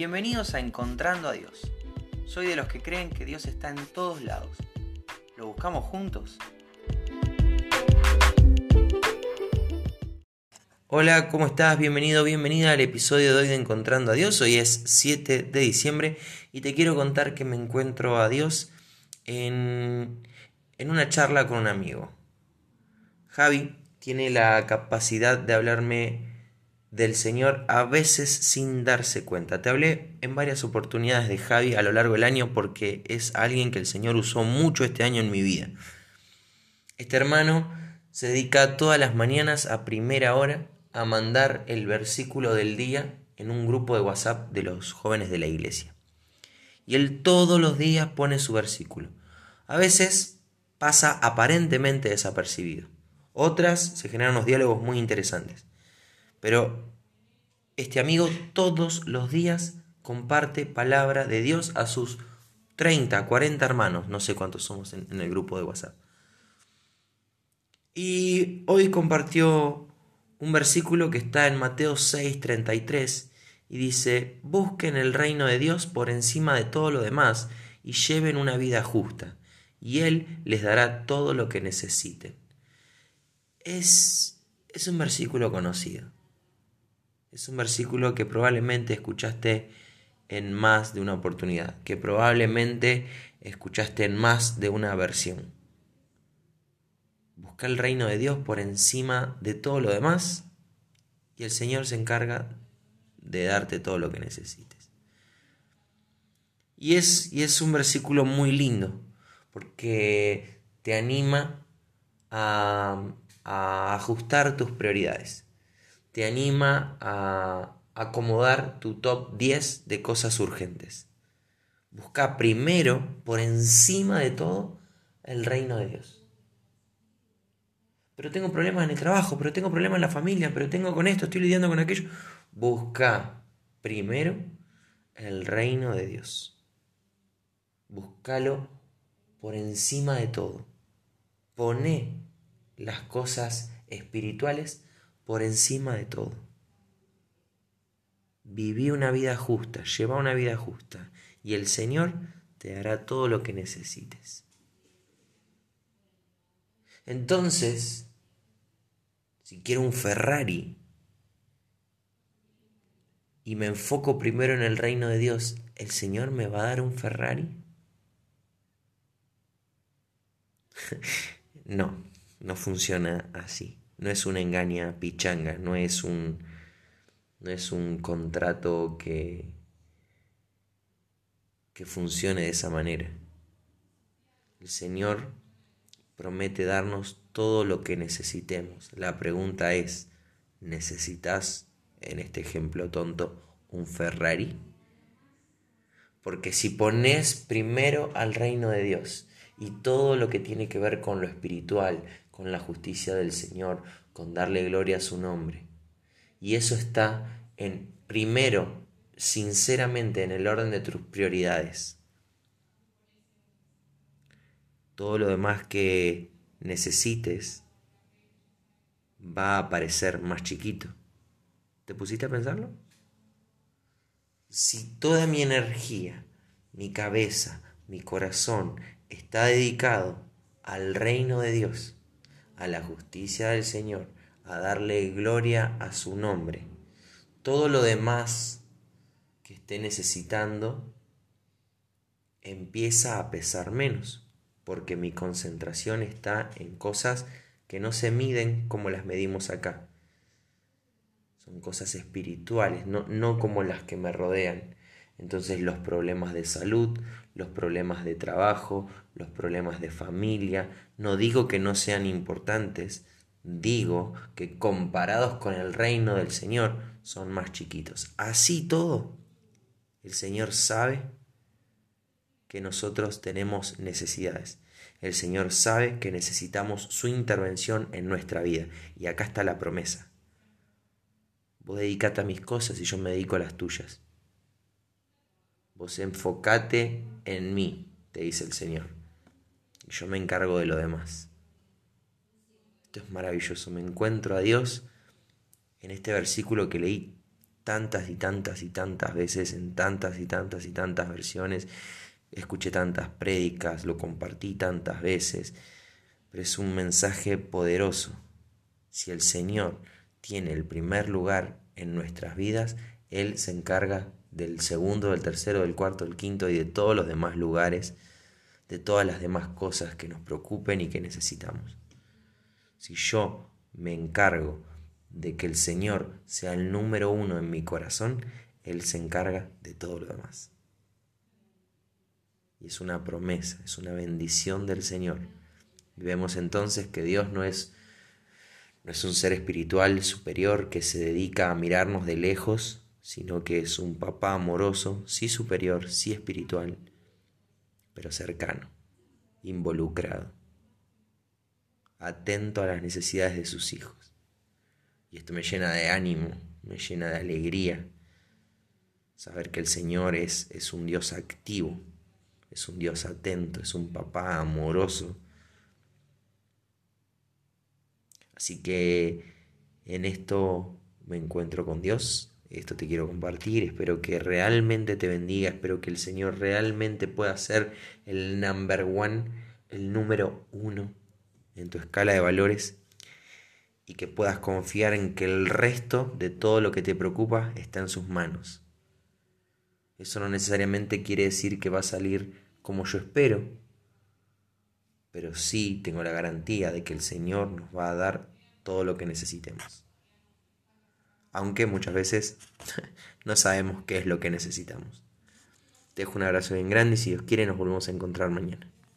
Bienvenidos a Encontrando a Dios. Soy de los que creen que Dios está en todos lados. ¿Lo buscamos juntos? Hola, ¿cómo estás? Bienvenido, bienvenida al episodio de hoy de Encontrando a Dios. Hoy es 7 de diciembre y te quiero contar que me encuentro a Dios en, en una charla con un amigo. Javi tiene la capacidad de hablarme del Señor a veces sin darse cuenta. Te hablé en varias oportunidades de Javi a lo largo del año porque es alguien que el Señor usó mucho este año en mi vida. Este hermano se dedica todas las mañanas a primera hora a mandar el versículo del día en un grupo de WhatsApp de los jóvenes de la iglesia. Y él todos los días pone su versículo. A veces pasa aparentemente desapercibido. Otras se generan unos diálogos muy interesantes. Pero este amigo todos los días comparte palabra de Dios a sus 30, 40 hermanos, no sé cuántos somos en, el grupo de WhatsApp. Y hoy compartió un versículo que está en Mateo 6, 33 y dice, busquen el reino de Dios por encima de todo lo demás y lleven una vida justa, y Él les dará todo lo que necesiten. Es, es un versículo conocido. Es un versículo que probablemente escuchaste en más de una oportunidad, que probablemente escuchaste en más de una versión. Busca el reino de Dios por encima de todo lo demás y el Señor se encarga de darte todo lo que necesites. Y es, y es un versículo muy lindo porque te anima a, a ajustar tus prioridades te anima a acomodar tu top 10 de cosas urgentes. Busca primero, por encima de todo, el reino de Dios. Pero tengo problemas en el trabajo, pero tengo problemas en la familia, pero tengo con esto, estoy lidiando con aquello. Busca primero el reino de Dios. Búscalo por encima de todo. Pone las cosas espirituales por encima de todo. Viví una vida justa, lleva una vida justa y el Señor te dará todo lo que necesites. Entonces, si quiero un Ferrari y me enfoco primero en el reino de Dios, ¿el Señor me va a dar un Ferrari? no, no funciona así no es una engaña pichanga, no es un, no es un contrato que, que funcione de esa manera. El Señor promete darnos todo lo que necesitemos. La pregunta es, ¿necesitas, en este ejemplo tonto, un Ferrari? Porque si pones primero al reino de Dios y todo lo que tiene que ver con lo espiritual, con la justicia del Señor, con darle gloria a su nombre. Y eso está en, primero, sinceramente, en el orden de tus prioridades. Todo lo demás que necesites va a parecer más chiquito. ¿Te pusiste a pensarlo? Si toda mi energía, mi cabeza, mi corazón está dedicado al reino de Dios, a la justicia del Señor, a darle gloria a su nombre. Todo lo demás que esté necesitando empieza a pesar menos, porque mi concentración está en cosas que no se miden como las medimos acá. Son cosas espirituales, no, no como las que me rodean. Entonces los problemas de salud, los problemas de trabajo, los problemas de familia, no digo que no sean importantes, digo que comparados con el reino del Señor son más chiquitos. Así todo, el Señor sabe que nosotros tenemos necesidades. El Señor sabe que necesitamos su intervención en nuestra vida. Y acá está la promesa. Vos dedicate a mis cosas y yo me dedico a las tuyas. Vos enfocate en mí, te dice el Señor. Y yo me encargo de lo demás. Esto es maravilloso. Me encuentro a Dios en este versículo que leí tantas y tantas y tantas veces, en tantas y tantas y tantas versiones, escuché tantas prédicas, lo compartí tantas veces, pero es un mensaje poderoso. Si el Señor tiene el primer lugar en nuestras vidas, Él se encarga del segundo, del tercero, del cuarto, del quinto y de todos los demás lugares, de todas las demás cosas que nos preocupen y que necesitamos. Si yo me encargo de que el Señor sea el número uno en mi corazón, Él se encarga de todo lo demás. Y es una promesa, es una bendición del Señor. Y vemos entonces que Dios no es, no es un ser espiritual superior que se dedica a mirarnos de lejos, sino que es un papá amoroso, sí superior, sí espiritual, pero cercano, involucrado, atento a las necesidades de sus hijos. Y esto me llena de ánimo, me llena de alegría, saber que el Señor es, es un Dios activo, es un Dios atento, es un papá amoroso. Así que en esto me encuentro con Dios, esto te quiero compartir, espero que realmente te bendiga, espero que el Señor realmente pueda ser el number one, el número uno en tu escala de valores y que puedas confiar en que el resto de todo lo que te preocupa está en sus manos. Eso no necesariamente quiere decir que va a salir como yo espero, pero sí tengo la garantía de que el Señor nos va a dar todo lo que necesitemos. Aunque muchas veces no sabemos qué es lo que necesitamos. Te dejo un abrazo bien grande y si Dios quiere nos volvemos a encontrar mañana.